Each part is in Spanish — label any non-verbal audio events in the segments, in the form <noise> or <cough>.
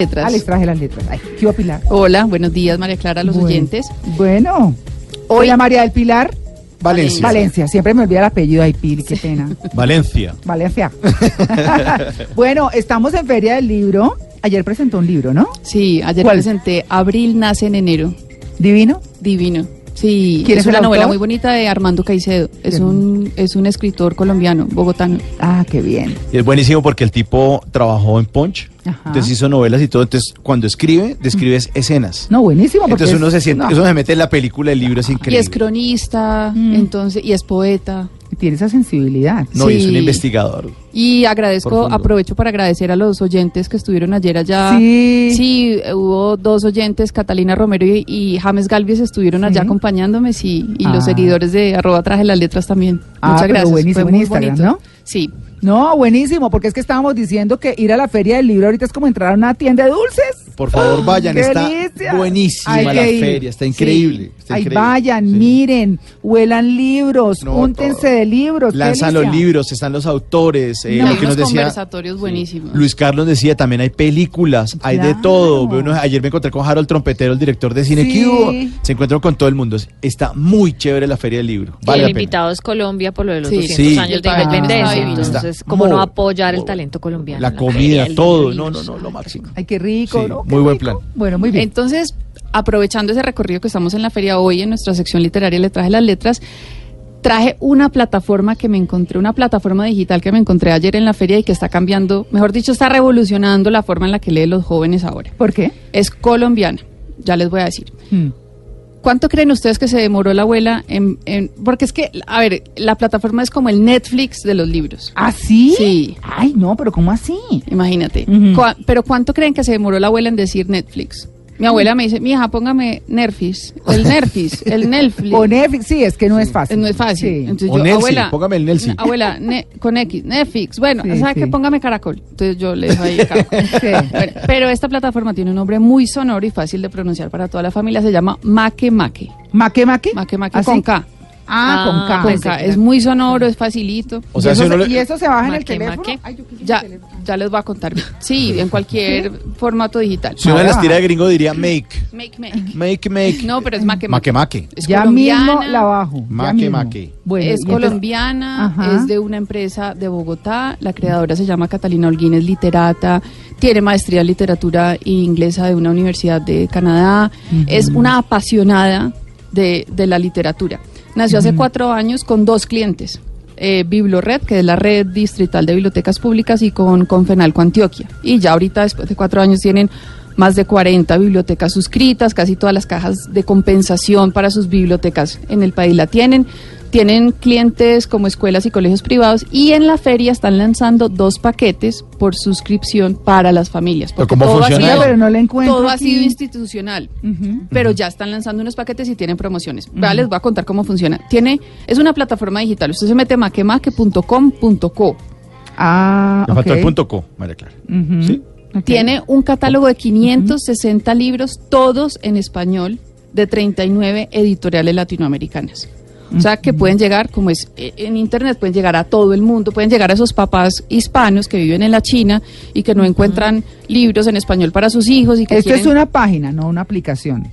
letras. Ah, les traje las letras. Ay, ¿qué iba Pilar? Hola, buenos días María Clara, a los Bueno. oyentes. Bueno. Hoy- Hola María del Pilar. Valencia. Valencia. Siempre me olvida el apellido. Ay, Pili, qué pena. <laughs> Valencia. Valencia. <laughs> bueno, estamos en Feria del Libro. Ayer presentó un libro, ¿no? Sí, ayer ¿Cuál? presenté Abril nace en enero. Divino. Divino. Sí, ¿Quién es una novela muy bonita de Armando Caicedo. Es Bien. un, es un escritor colombiano, bogotano. Ah, qué bien. Y es buenísimo porque el tipo trabajó en Punch, Ajá. entonces hizo novelas y todo. Entonces, cuando escribe, describe escenas. No, buenísimo. porque entonces es- uno se siente, no, uno se mete en la película, el libro es Y increíble. es cronista, Mm. entonces, y es poeta. Tiene esa sensibilidad. No, y es un investigador. Y agradezco, Profundo. aprovecho para agradecer a los oyentes que estuvieron ayer allá. Sí. Sí, eh, hubo dos oyentes, Catalina Romero y, y James Galvis estuvieron allá acompañándome, sí, y Ah. los seguidores de arroba traje las letras también. Ah, Muchas gracias. buenísimo, Fue muy Instagram, bonito. ¿no? Sí. No, buenísimo, porque es que estábamos diciendo que ir a la Feria del Libro ahorita es como entrar a una tienda de dulces. Por favor, vayan, ¡Qué está delicia! buenísima Hay la que ir. feria, está increíble. está Ahí increíble. vayan, Sí. miren, huelan libros, No, úntense todo. de libros. qué Lanzan los delicia. libros, están los autores, eh, No. lo Hay que unos nos decía. conversatorios buenísimos. Luis Carlos decía, también hay películas, hay de Claro. todo. Ve uno- ayer me encontré con Harold Trompetero, el director de cine. Se encuentran con todo el mundo. Está muy chévere la Feria del Libro. Y Vale el la pena. invitado es Colombia por lo de los Sí. 200 Sí. años de independencia. Entonces, ¿cómo no apoyar el talento colombiano? La en feria comida, del todo. libro? No, no, no, lo máximo. Ay, qué rico, Sí, ¿no? Muy buen plan. Bueno, muy bien. Entonces, aprovechando ese recorrido que estamos en la feria hoy, en nuestra sección literaria le traje las letras, traje una plataforma que me encontré, una plataforma digital que me encontré ayer en la feria y que está cambiando, mejor dicho, está revolucionando la forma en la que leen los jóvenes ahora. ¿Por qué? Es colombiana, ya les voy a decir. Hmm. ¿Cuánto creen ustedes que se demoró la abuela en, en- porque es que, a ver, la plataforma es como el Netflix de los libros. ¿Ah, sí? Sí. Ay, no, pero ¿cómo así? Imagínate. Pero ¿cuánto creen que se demoró la abuela en decir Netflix? Mi abuela me dice, mi hija, póngame Nerfis, el Nerfis, el <laughs> Netflix. O Netflix, sí, es que no es fácil. No es fácil. Sí. Entonces O yo, Nelsi, abuela, póngame el Nelsi. <laughs> Abuela, ne- con X, Netflix. Bueno, Sí, ¿sabe sí. qué? Póngame Caracol. Entonces yo le dejo ahí Caracol. <laughs> Sí. Bueno, pero esta plataforma tiene un nombre muy sonoro y fácil de pronunciar para toda la familia. Se llama Make Make. ¿Maque, maque? Make Make ¿Ah, sí? con K. Ah, con Ah, K. Con pensé K. que Es muy sonoro, es facilito. O sea, y, si eso uno se, le- y eso se baja en el Maque, teléfono. maque. Ay, yo quise Ya, teléfono. ya les voy a contar. <laughs> Sí, en cualquier <laughs> formato digital. Si uno Ahora las de gringo diría make. Make Make. Make, make. No, pero es Make Make, make. Es ya colombiana. mismo la bajo. Maque, maque. Bueno, es colombiana, Ajá. es de una empresa de Bogotá. La creadora se llama Catalina Holguín, es literata, tiene maestría en literatura inglesa de una universidad de Canadá. Es una apasionada de, de la literatura. Nació hace cuatro años con dos clientes. Eh, Biblored, que es la red distrital de bibliotecas públicas, y con Confenalco Antioquia. Y ya ahorita, después de cuatro años, tienen más de 40 bibliotecas suscritas, casi todas las cajas de compensación para sus bibliotecas en el país la tienen. Tienen clientes como escuelas y colegios privados y en la feria están lanzando dos paquetes por suscripción para las familias. ¿Pero porque cómo todo ha funciona sido- eso? pero no la encuentro Todo ha sido institucional pero ya están lanzando unos paquetes y tienen promociones. Les voy a contar cómo funciona. Tiene, es una plataforma digital. Usted se mete a maquemaque.com.co. Ah, Me faltó ok. el punto co, María Clara. ¿Sí? Tiene un catálogo de 560 libros, todos en español, de 39 editoriales latinoamericanas. O sea, que pueden llegar, como es eh, en Internet, pueden llegar a todo el mundo, pueden llegar a esos papás hispanos que viven en la China y que no encuentran libros en español para sus hijos y que Esto es una página, no una aplicación.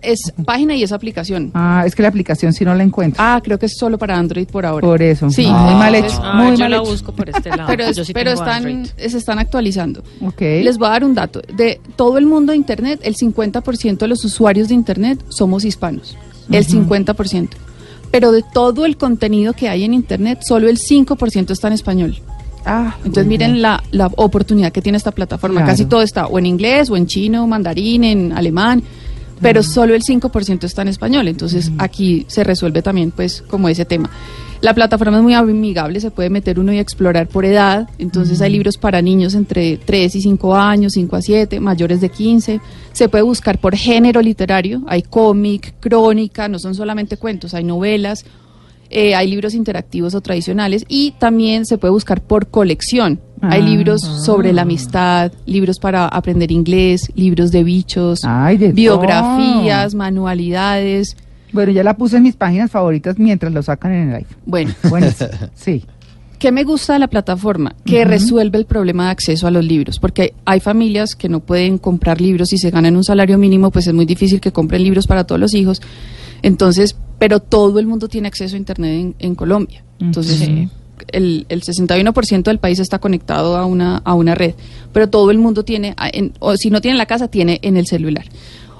es página y es aplicación. Ah, es que la aplicación sí no la encuentro. Ah, creo que es solo para Android por ahora. Por eso. Sí. Ah, muy mal hecho. Ah, muy yo mal la hecho. busco por este <laughs> lado. pero, es- yo sí pero tengo están, Android. se están actualizando. Ok. Les voy a dar un dato. De todo el mundo de Internet, el 50% de los usuarios de Internet somos hispanos. El 50%. Pero de todo el contenido que hay en Internet, solo el 5% está en español. Ah, Entonces bueno. miren la, la oportunidad que tiene esta plataforma. Claro. Casi todo está o en inglés, o en chino, mandarín, en alemán, pero solo el 5% está en español. Entonces aquí se resuelve también pues como ese tema. La plataforma es muy amigable, se puede meter uno y explorar por edad. Entonces hay libros para niños entre 3 y 5 años, 5 a 7, mayores de 15. Se puede buscar por género literario. Hay cómic, crónica, no son solamente cuentos, hay novelas, eh, hay libros interactivos o tradicionales y también se puede buscar por colección. Hay Ah. libros sobre la amistad, libros para aprender inglés, libros de bichos, Ay, de biografías, manualidades. Bueno, ya la puse en mis páginas favoritas mientras lo sacan en el iPhone. Bueno, Bueno, <laughs> sí. ¿Qué me gusta de la plataforma? Que resuelve el problema de acceso a los libros, porque hay familias que no pueden comprar libros y se ganan un salario mínimo, pues es muy difícil que compren libros para todos los hijos. Entonces, pero todo el mundo tiene acceso a Internet en, en Colombia. Entonces, Sí. el, el 61% del país está conectado a una, a una red, pero todo el mundo tiene, en- o si no tiene en la casa, tiene en el celular.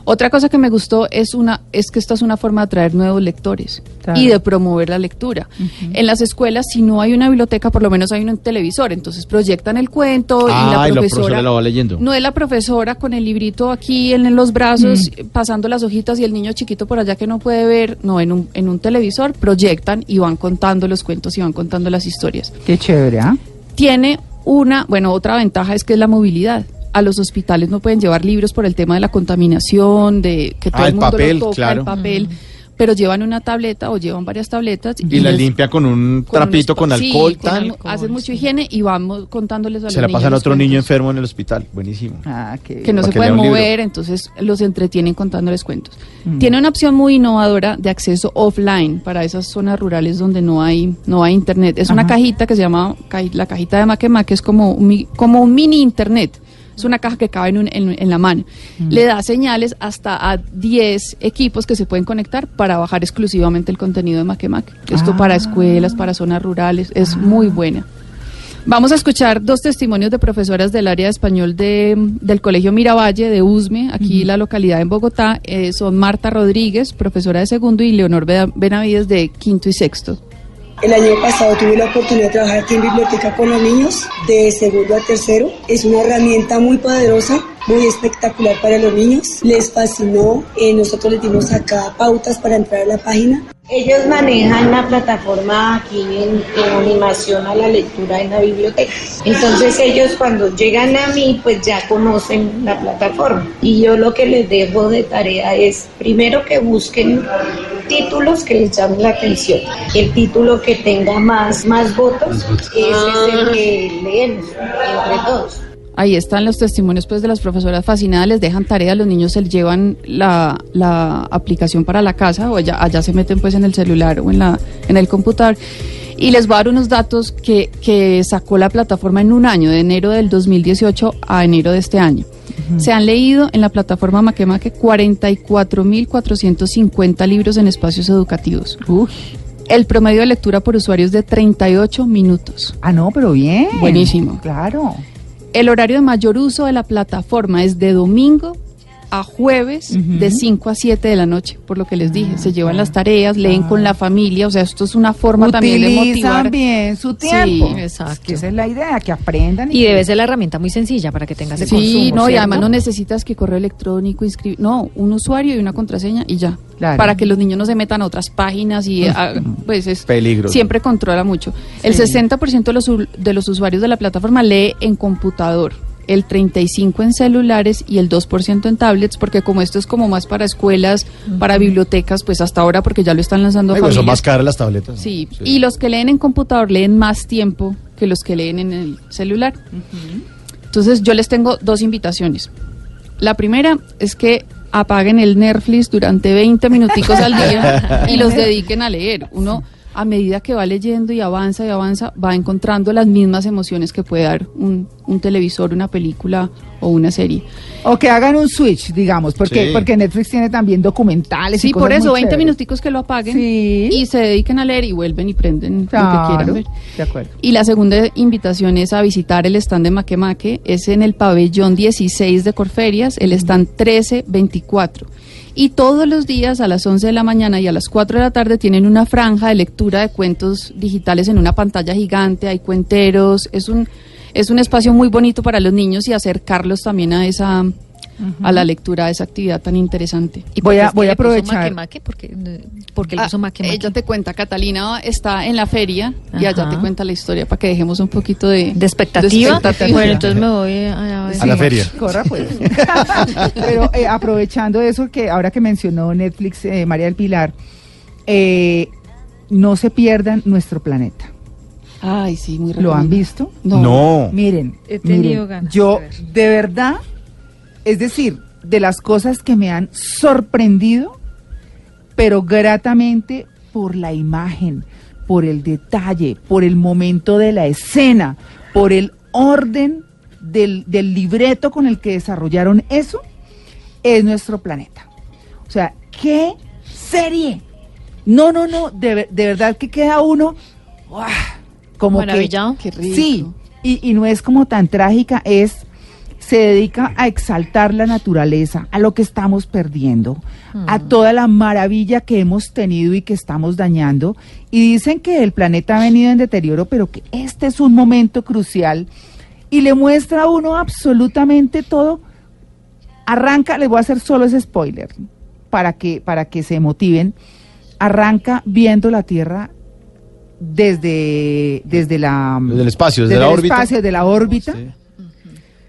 Otra cosa que me gustó es una es que esta es una forma de atraer nuevos lectores Claro. y de promover la lectura. En las escuelas, si no hay una biblioteca, por lo menos hay un televisor, entonces proyectan el cuento y Ah, la y la profesora lo va leyendo. no es la profesora con el librito aquí en, en los brazos, eh, pasando las hojitas y el niño chiquito por allá que no puede ver, no, en un, en un televisor proyectan y van contando los cuentos y van contando las historias. Qué chévere, ¿ah? Tiene una, bueno, otra ventaja es que es la movilidad. A los hospitales no pueden llevar libros por el tema de la contaminación, de que todo Ah, el el mundo papel, lo toca, claro. el papel, pero llevan una tableta o llevan varias tabletas Y la les- limpia con un con trapito un con sí, alcohol, con hacen mucho higiene y vamos contándoles a los Se la niños pasan a otro niño enfermo en el hospital. Buenísimo. Ah, qué que no se pueden mover, entonces los entretienen contándoles cuentos. Mm. Tiene una opción muy innovadora de acceso offline para esas zonas rurales donde no hay no hay internet. Es una cajita que se llama la cajita de Maquema, que es como un, mi- como un mini internet. Es una caja que cabe en, un- en- en la mano. Mm. Le da señales hasta a 10 equipos que se pueden conectar para bajar exclusivamente el contenido de Maquemaque. Esto Ah. para escuelas, para zonas rurales, es muy buena. Vamos a escuchar dos testimonios de profesoras del área de español de, del Colegio Miravalle de Usme, aquí la localidad en Bogotá. Eh, son Marta Rodríguez, profesora de segundo, y Leonor Benavides de quinto y sexto. El año pasado tuve la oportunidad de trabajar aquí en biblioteca con los niños de segundo a tercero. Es una herramienta muy poderosa, muy espectacular para los niños. Les fascinó. Eh, nosotros les dimos acá pautas para entrar a la página. Ellos manejan la plataforma aquí en, animación a la lectura en la biblioteca. Entonces ellos cuando llegan a mí pues ya conocen la plataforma. Y yo lo que les dejo de tarea es primero que busquen títulos que les llamen la atención. El título que tenga más, más votos, ese es el que leemos entre todos. Ahí están los testimonios pues de las profesoras fascinadas, les dejan tarea, los niños se llevan la, la aplicación para la casa o allá, allá se meten pues en el celular o en, la, en el computador. Y les voy a dar unos datos que, que sacó la plataforma en un año, de enero del 2018 a enero de este año. Se han leído en la plataforma Maquemaque 44.450 libros en espacios educativos. Uy. El promedio de lectura por usuario es de 38 minutos. Ah, no, pero bien. Buenísimo. Claro. El horario de mayor uso de la plataforma es de domingo a jueves de 5 a 7 de la noche, por lo que les dije. Se llevan las tareas, leen con la familia, o sea, esto es una forma también de Utilizan motivar. bien su tiempo. Sí, exacto. Es que esa es la idea, que aprendan. Y debe ser la herramienta muy sencilla para que tengas ese Sí, consumo. no, y además no necesitas que correo electrónico, inscribir, no, un usuario y una contraseña y ya. Claro. Para que los niños no se metan a otras páginas y ah, pues es Peligro. siempre controla mucho. El 60% de los, de los usuarios de la plataforma lee en computador, el 35% en celulares y el 2% en tablets, porque como esto es como más para escuelas, para bibliotecas, pues hasta ahora porque ya lo están lanzando Ay, pues son más caras las tabletas. ¿no? Sí, y los que leen en computador leen más tiempo que los que leen en el celular. Entonces yo les tengo dos invitaciones. La primera es que apaguen el Netflix durante 20 minuticos al día <laughs> y los dediquen a leer. Uno a medida que va leyendo y avanza y avanza, va encontrando las mismas emociones que puede dar un, un televisor, una película o una serie. O que hagan un switch, digamos, porque, Sí. porque Netflix tiene también documentales. y Sí, por eso, muy 20 chéveres. minuticos que lo apaguen Sí. y se dediquen a leer y vuelven y prenden lo que quieran ver. De acuerdo. Y la segunda invitación es a visitar el stand de Maquemaque, es en el pabellón 16 de Corferias, el stand 1324. Y todos los días a las 11 de la mañana y a las 4 de la tarde tienen una franja de lectura de cuentos digitales en una pantalla gigante, hay cuenteros, es un es un espacio muy bonito para los niños y acercarlos también a esa a la lectura, a esa actividad tan interesante. ¿Y Voy a- voy a puso aprovechar. Maque Maque? Porque, porque le Ah, puso Maque Maque. ella te cuenta, Catalina está en la feria y allá te cuenta la historia para que dejemos un poquito de, ¿De expectativa? expectativa. Bueno, entonces me voy a, A la feria. <laughs> Corra pues. <laughs> Pero eh, aprovechando eso que ahora que mencionó Netflix, eh, María del Pilar, eh, no se pierdan nuestro planeta. Ay, sí, muy ¿Lo han visto? No. Miren, He tenido miren, ganas yo de de verdad, es decir, de las cosas que me han sorprendido, pero gratamente por la imagen, por el detalle, por el momento de la escena, por el orden del, del libreto con el que desarrollaron eso, es nuestro planeta. O sea, ¿qué serie? No, no, no, de, de verdad que queda uno ¡guau! como que Maravillado. Qué rico. Sí, y, y no es como tan trágica, es se dedica a exaltar la naturaleza, a lo que estamos perdiendo, a toda la maravilla que hemos tenido y que estamos dañando. Y dicen que el planeta ha venido en deterioro, pero que este es un momento crucial y le muestra a uno absolutamente todo. Arranca, les voy a hacer solo ese spoiler para que, para que se motiven. Arranca viendo la Tierra desde, desde la Desde el espacio, desde desde la el órbita. espacio, de la órbita, Sí.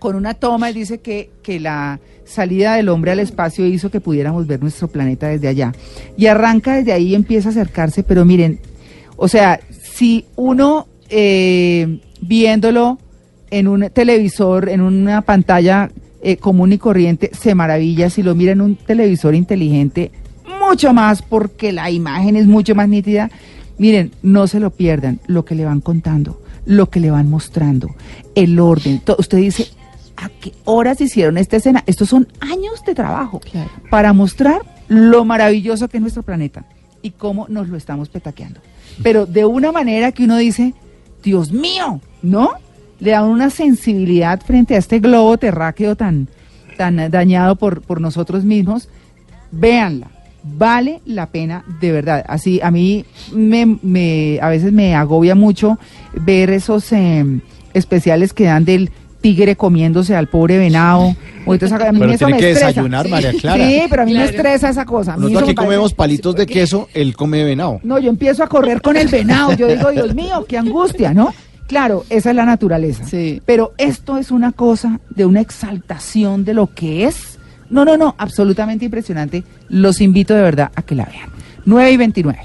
Con una toma y dice que, que la salida del hombre al espacio hizo que pudiéramos ver nuestro planeta desde allá. Y arranca desde ahí y empieza a acercarse, pero miren, o sea, si uno eh, viéndolo en un televisor, en una pantalla eh, común y corriente, se maravilla, si lo mira en un televisor inteligente, mucho más porque la imagen es mucho más nítida. Miren, no se lo pierdan, lo que le van contando, lo que le van mostrando, el orden. Usted dice, ¿a qué horas hicieron esta escena? Estos son años de trabajo Claro. para mostrar lo maravilloso que es nuestro planeta y cómo nos lo estamos petaqueando. Pero de una manera que uno dice, Dios mío, ¿no? Le da una sensibilidad frente a este globo terráqueo tan, tan dañado por, por nosotros mismos. Véanla, vale la pena de verdad. Así, a mí me, me- a veces me agobia mucho ver esos eh, especiales que dan del tigre comiéndose al pobre venado. O entonces, a mí Pero eso tiene me que estresa. desayunar, María Clara. Sí, pero a mí me estresa esa cosa. A mí eso Nosotros aquí comemos palitos de queso, él come venado. No, yo empiezo a correr con el venado. Yo digo, Dios mío, qué angustia, ¿no? Claro, esa es la naturaleza. Sí. Pero esto es una cosa de una exaltación de lo que es. No, no, no, absolutamente impresionante. Los invito de verdad a que la vean. 9 y 29.